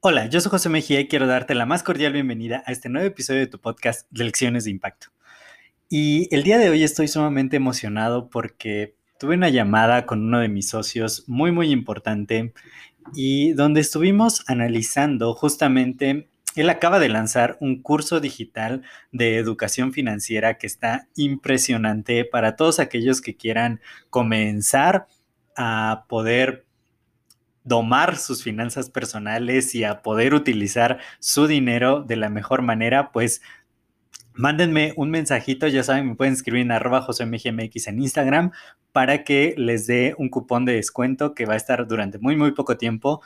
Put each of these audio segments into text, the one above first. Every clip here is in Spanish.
Hola, yo soy José Mejía y quiero darte la más cordial bienvenida a este nuevo episodio de tu podcast Lecciones de Impacto. Y el día de hoy estoy sumamente emocionado porque tuve una llamada con uno de mis socios muy, muy importante y donde estuvimos analizando justamente, él acaba de lanzar un curso digital de educación financiera que está impresionante para todos aquellos que quieran comenzar a poder domar sus finanzas personales y a poder utilizar su dinero de la mejor manera, pues mándenme un mensajito, ya saben, me pueden escribir en arroba josemgmx en Instagram para que les dé un cupón de descuento que va a estar durante muy, muy poco tiempo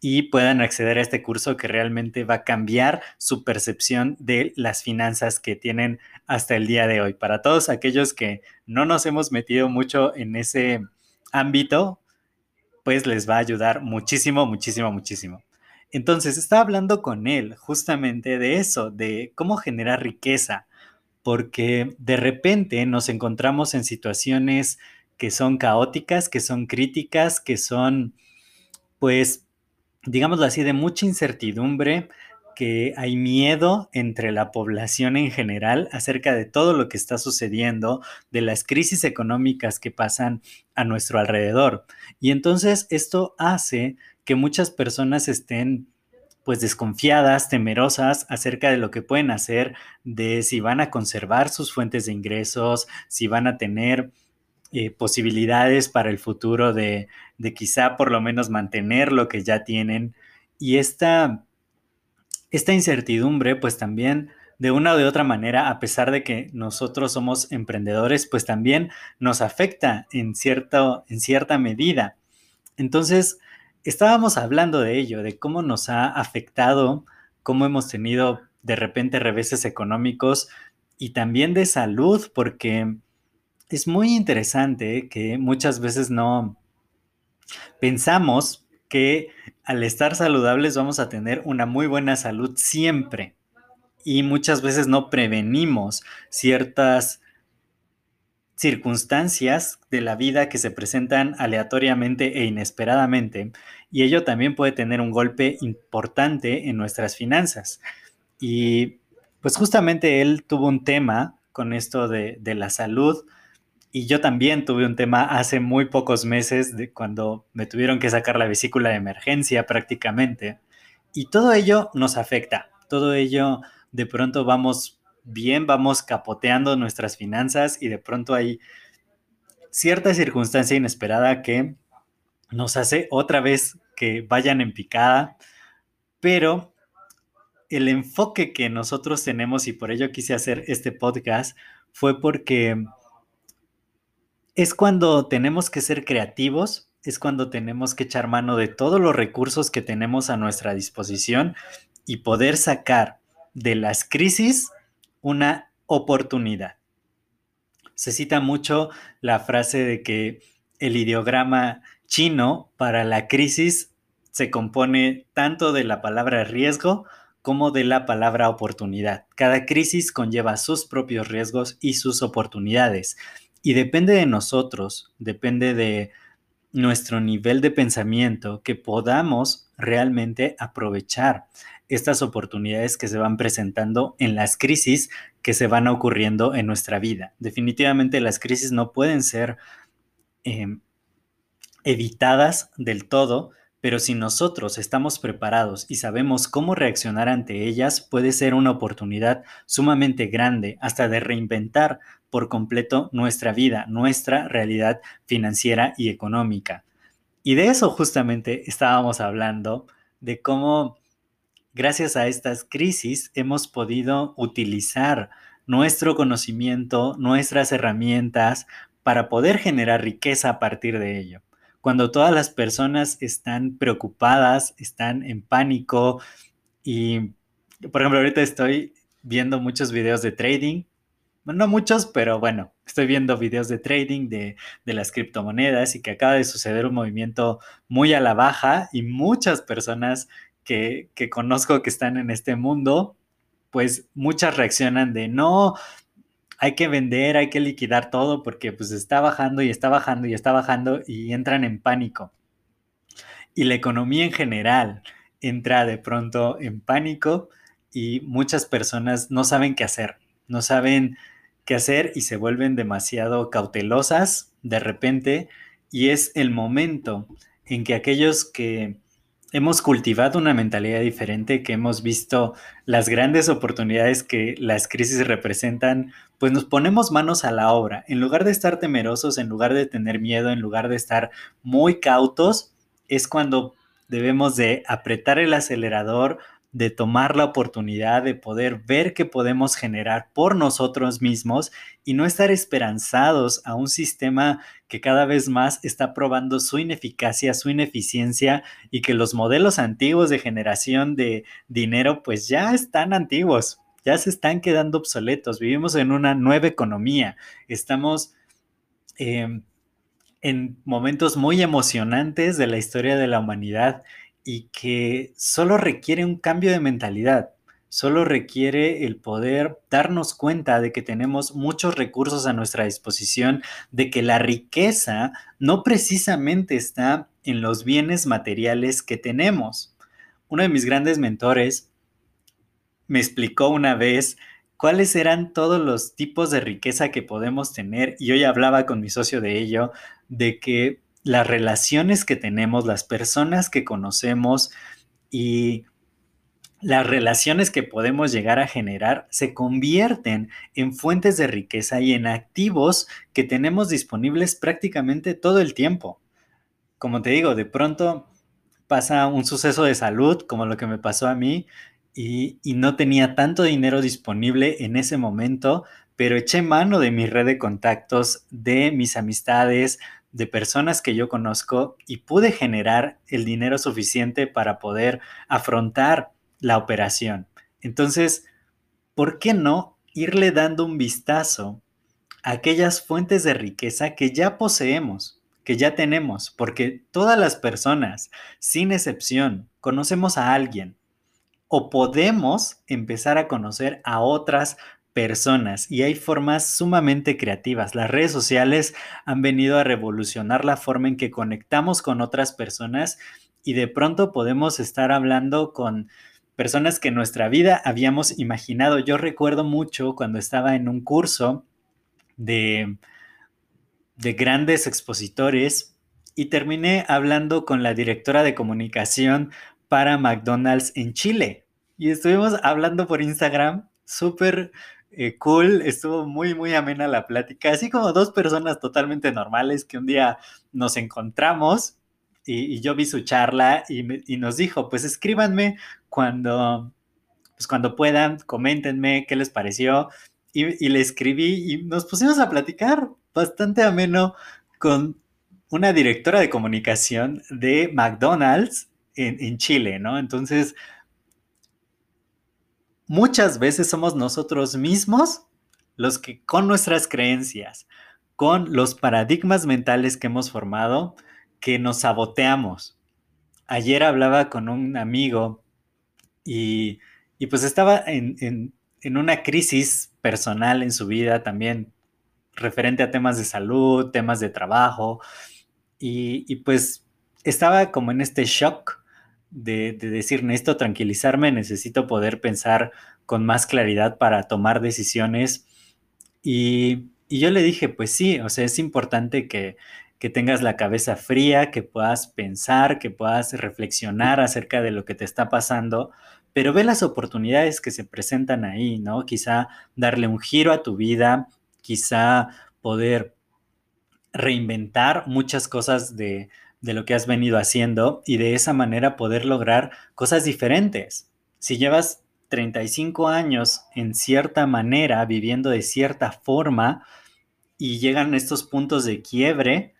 y puedan acceder a este curso que realmente va a cambiar su percepción de las finanzas que tienen hasta el día de hoy. Para todos aquellos que no nos hemos metido mucho en ese ámbito, pues les va a ayudar muchísimo, muchísimo, muchísimo. Entonces, estaba hablando con él justamente de eso, de cómo generar riqueza, porque de repente nos encontramos en situaciones que son caóticas, que son críticas, que son, pues, digámoslo así, de mucha incertidumbre, que hay miedo entre la población en general acerca de todo lo que está sucediendo, de las crisis económicas que pasan a nuestro alrededor. Y entonces esto hace que muchas personas estén pues desconfiadas, temerosas acerca de lo que pueden hacer, de si van a conservar sus fuentes de ingresos, si van a tener eh, posibilidades para el futuro de, de quizá por lo menos mantener lo que ya tienen. Y esta esta incertidumbre, pues también de una o de otra manera, a pesar de que nosotros somos emprendedores, pues también nos afecta en, en cierta medida. Entonces, estábamos hablando de ello, de cómo nos ha afectado, cómo hemos tenido de repente reveses económicos y también de salud, porque es muy interesante que muchas veces no pensamos que al estar saludables vamos a tener una muy buena salud siempre. Y muchas veces no prevenimos ciertas circunstancias de la vida que se presentan aleatoriamente e inesperadamente. Y ello también puede tener un golpe importante en nuestras finanzas. Y pues justamente él tuvo un tema con esto de, de la salud y yo también tuve un tema hace muy pocos meses de cuando me tuvieron que sacar la vesícula de emergencia prácticamente. Y todo ello nos afecta. Todo ello de pronto vamos bien, vamos capoteando nuestras finanzas y de pronto hay cierta circunstancia inesperada que nos hace otra vez que vayan en picada, pero el enfoque que nosotros tenemos y por ello quise hacer este podcast fue porque es cuando tenemos que ser creativos, es cuando tenemos que echar mano de todos los recursos que tenemos a nuestra disposición y poder sacar de las crisis una oportunidad. Se cita mucho la frase de que el ideograma chino para la crisis se compone tanto de la palabra riesgo como de la palabra oportunidad. Cada crisis conlleva sus propios riesgos y sus oportunidades. Y depende de nosotros, depende de nuestro nivel de pensamiento que podamos realmente aprovechar estas oportunidades que se van presentando en las crisis que se van ocurriendo en nuestra vida. Definitivamente las crisis no pueden ser em, evitadas del todo, pero si nosotros estamos preparados y sabemos cómo reaccionar ante ellas, puede ser una oportunidad sumamente grande, hasta de reinventar por completo nuestra vida, nuestra realidad financiera y económica. Y de eso justamente estábamos hablando, de cómo gracias a estas crisis hemos podido utilizar nuestro conocimiento, nuestras herramientas para poder generar riqueza a partir de ello. cuando todas las personas están preocupadas, están en pánico y, por ejemplo, ahorita estoy viendo muchos videos de trading, no muchos, pero bueno, estoy viendo videos de trading de, las criptomonedas y que acaba de suceder un movimiento muy a la baja y muchas personas que, que conozco que están en este mundo, pues muchas reaccionan de no, hay que vender, hay que liquidar todo porque pues está bajando y está bajando y está bajando y entran en pánico. Y la economía en general entra de pronto en pánico y muchas personas no saben qué hacer, no saben qué hacer y se vuelven demasiado cautelosas de repente y es el momento en que aquellos que hemos cultivado una mentalidad diferente, que hemos visto las grandes oportunidades que las crisis representan, pues nos ponemos manos a la obra. En lugar de estar temerosos, en lugar de tener miedo, en lugar de estar muy cautos, es cuando debemos de apretar el acelerador, de tomar la oportunidad de poder ver qué podemos generar por nosotros mismos y no estar esperanzados a un sistema que cada vez más está probando su ineficacia, su ineficiencia y que los modelos antiguos de generación de dinero pues ya están antiguos, ya se están quedando obsoletos. Vivimos en una nueva economía, estamos... Em, en momentos muy emocionantes de la historia de la humanidad y que solo requiere un cambio de mentalidad, solo requiere el poder darnos cuenta de que tenemos muchos recursos a nuestra disposición, de que la riqueza no precisamente está en los bienes materiales que tenemos. Uno de mis grandes mentores me explicó una vez cuáles eran todos los tipos de riqueza que podemos tener y hoy hablaba con mi socio de ello, de que las relaciones que tenemos, las personas que conocemos y las relaciones que podemos llegar a generar se convierten en fuentes de riqueza y en activos que tenemos disponibles prácticamente todo el tiempo. Como te digo, de pronto pasa un suceso de salud como lo que me pasó a mí y, no tenía tanto dinero disponible en ese momento, pero eché mano de mi red de contactos, de mis amistades, de personas que yo conozco y pude generar el dinero suficiente para poder afrontar la operación. Entonces, ¿por qué no irle dando un vistazo a aquellas fuentes de riqueza que ya poseemos, que ya tenemos? Porque todas las personas, sin excepción, conocemos a alguien o podemos empezar a conocer a otras personas y hay formas sumamente creativas. Las redes sociales han venido a revolucionar la forma en que conectamos con otras personas y de pronto podemos estar hablando con personas que en nuestra vida habíamos imaginado. Yo recuerdo mucho cuando estaba en un curso de, de grandes expositores y terminé hablando con la directora de comunicación para McDonald's en Chile. Y estuvimos hablando por Instagram, súper eh, cool, estuvo muy, muy amena la plática, así como dos personas totalmente normales que un día nos encontramos y, yo vi su charla y, nos dijo, pues escríbanme cuando, pues cuando puedan, coméntenme qué les pareció. Y, le escribí y nos pusimos a platicar bastante ameno con una directora de comunicación de McDonald's en, en Chile, ¿no? Entonces, muchas veces somos nosotros mismos los que con nuestras creencias, con los paradigmas mentales que hemos formado, que nos saboteamos. Ayer hablaba con un amigo y, pues estaba en, una crisis personal en su vida también, referente a temas de salud, temas de trabajo, y, y pues estaba como en este shock de, decir, necesito tranquilizarme, necesito poder pensar con más claridad para tomar decisiones. Y, yo le dije, pues sí, o sea, es importante que, que tengas la cabeza fría, que puedas pensar, que puedas reflexionar acerca de lo que te está pasando, pero ve las oportunidades que se presentan ahí, ¿no? Quizá darle un giro a tu vida, quizá poder reinventar muchas cosas de, de lo que has venido haciendo y de esa manera poder lograr cosas diferentes. Si llevas 35 años en cierta manera, viviendo de cierta forma, y llegan estos puntos de quiebre,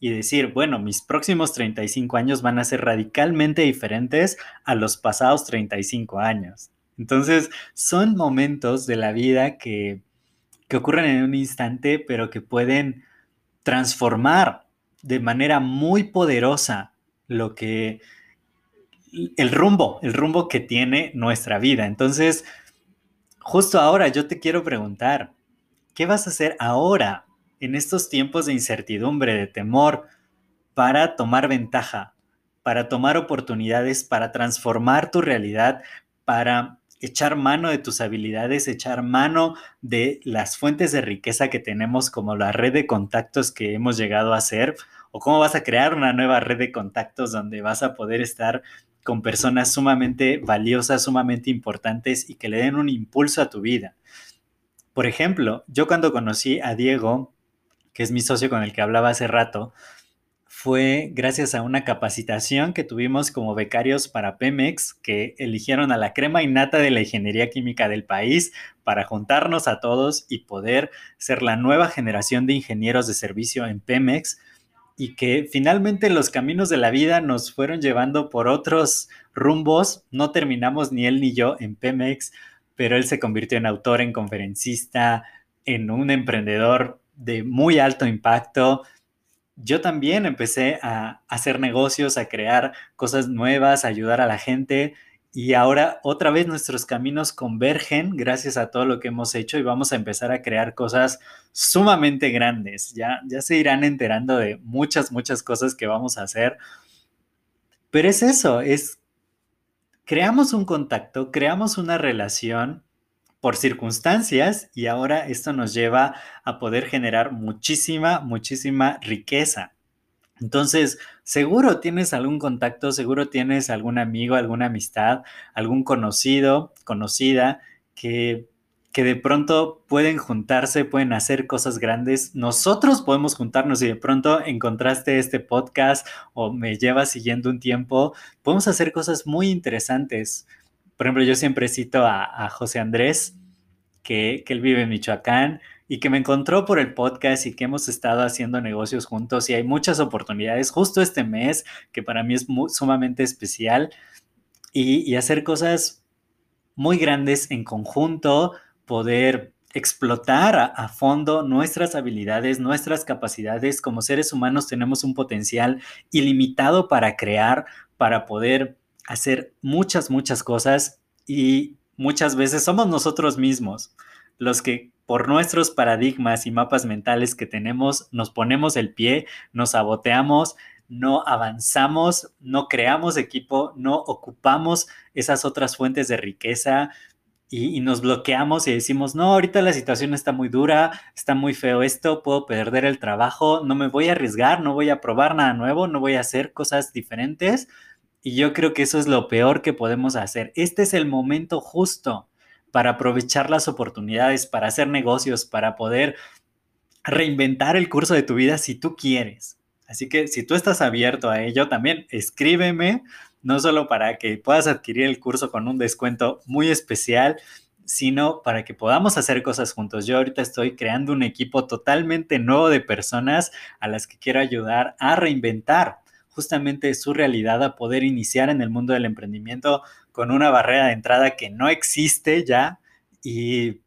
y decir, bueno, mis próximos 35 años van a ser radicalmente diferentes a los pasados 35 años. Entonces, son momentos de la vida que, que ocurren en un instante, pero que pueden transformar de manera muy poderosa lo que el rumbo, el rumbo que tiene nuestra vida. Entonces, justo ahora yo te quiero preguntar, ¿qué vas a hacer ahora en estos tiempos de incertidumbre, de temor, para tomar ventaja, para tomar oportunidades, para transformar tu realidad, para echar mano de tus habilidades, echar mano de las fuentes de riqueza que tenemos como la red de contactos que hemos llegado a hacer o cómo vas a crear una nueva red de contactos donde vas a poder estar con personas sumamente valiosas, sumamente importantes y que le den un impulso a tu vida. Por ejemplo, yo cuando conocí a Diego, que es mi socio con el que hablaba hace rato, fue gracias a una capacitación que tuvimos como becarios para Pemex, que eligieron a la crema innata de la ingeniería química del país para juntarnos a todos y poder ser la nueva generación de ingenieros de servicio en Pemex y que finalmente los caminos de la vida nos fueron llevando por otros rumbos. No terminamos ni él ni yo en Pemex, pero él se convirtió en autor, en conferencista, en un emprendedor de muy alto impacto. Yo también empecé a hacer negocios, a crear cosas nuevas, a ayudar a la gente y ahora otra vez nuestros caminos convergen gracias a todo lo que hemos hecho y vamos a empezar a crear cosas sumamente grandes. Ya, ya se irán enterando de muchas, muchas cosas que vamos a hacer. Pero es eso, es creamos un contacto, creamos una relación por circunstancias y ahora esto nos lleva a poder generar muchísima, muchísima riqueza. Entonces, seguro tienes algún contacto, seguro tienes algún amigo, alguna amistad, algún conocido, conocida, que, que de pronto pueden juntarse, pueden hacer cosas grandes. Nosotros podemos juntarnos y de pronto encontraste este podcast o me llevas siguiendo un tiempo, podemos hacer cosas muy interesantes. Por ejemplo, yo siempre cito a, José Andrés, que, él vive en Michoacán y que me encontró por el podcast y que hemos estado haciendo negocios juntos y hay muchas oportunidades justo este mes que para mí es sumamente especial y, hacer cosas muy grandes en conjunto, poder explotar a, a, fondo nuestras habilidades, nuestras capacidades. Como seres humanos tenemos un potencial ilimitado para crear, para poder hacer muchas, muchas cosas y muchas veces somos nosotros mismos los que por nuestros paradigmas y mapas mentales que tenemos, nos ponemos el pie, nos saboteamos, no avanzamos, no creamos equipo, no ocupamos esas otras fuentes de riqueza y, nos bloqueamos y decimos, no, ahorita la situación está muy dura, está muy feo esto, puedo perder el trabajo, no me voy a arriesgar, no voy a probar nada nuevo, no voy a hacer cosas diferentes. Y yo creo que eso es lo peor que podemos hacer. Este es el momento justo para aprovechar las oportunidades, para hacer negocios, para poder reinventar el curso de tu vida si tú quieres. Así que si tú estás abierto a ello, también escríbeme, no solo para que puedas adquirir el curso con un descuento muy especial, sino para que podamos hacer cosas juntos. Yo ahorita estoy creando un equipo totalmente nuevo de personas a las que quiero ayudar a reinventar justamente su realidad, a poder iniciar en el mundo del emprendimiento con una barrera de entrada que no existe ya y,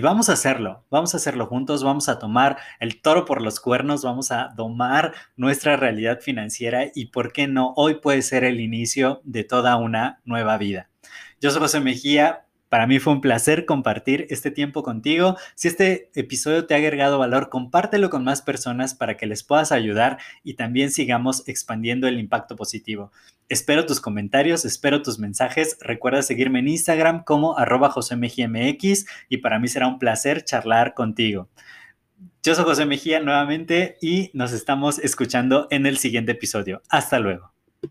vamos a hacerlo, vamos a hacerlo juntos, vamos a tomar el toro por los cuernos, vamos a domar nuestra realidad financiera y, ¿por qué no? Hoy puede ser el inicio de toda una nueva vida. Yo soy José Mejía, para mí fue un placer compartir este tiempo contigo. Si este episodio te ha agregado valor, compártelo con más personas para que les puedas ayudar y también sigamos expandiendo el impacto positivo. Espero tus comentarios, espero tus mensajes. Recuerda seguirme en Instagram como arroba josemgmx y para mí será un placer charlar contigo. Yo soy José Mejía nuevamente y nos estamos escuchando en el siguiente episodio. Hasta luego.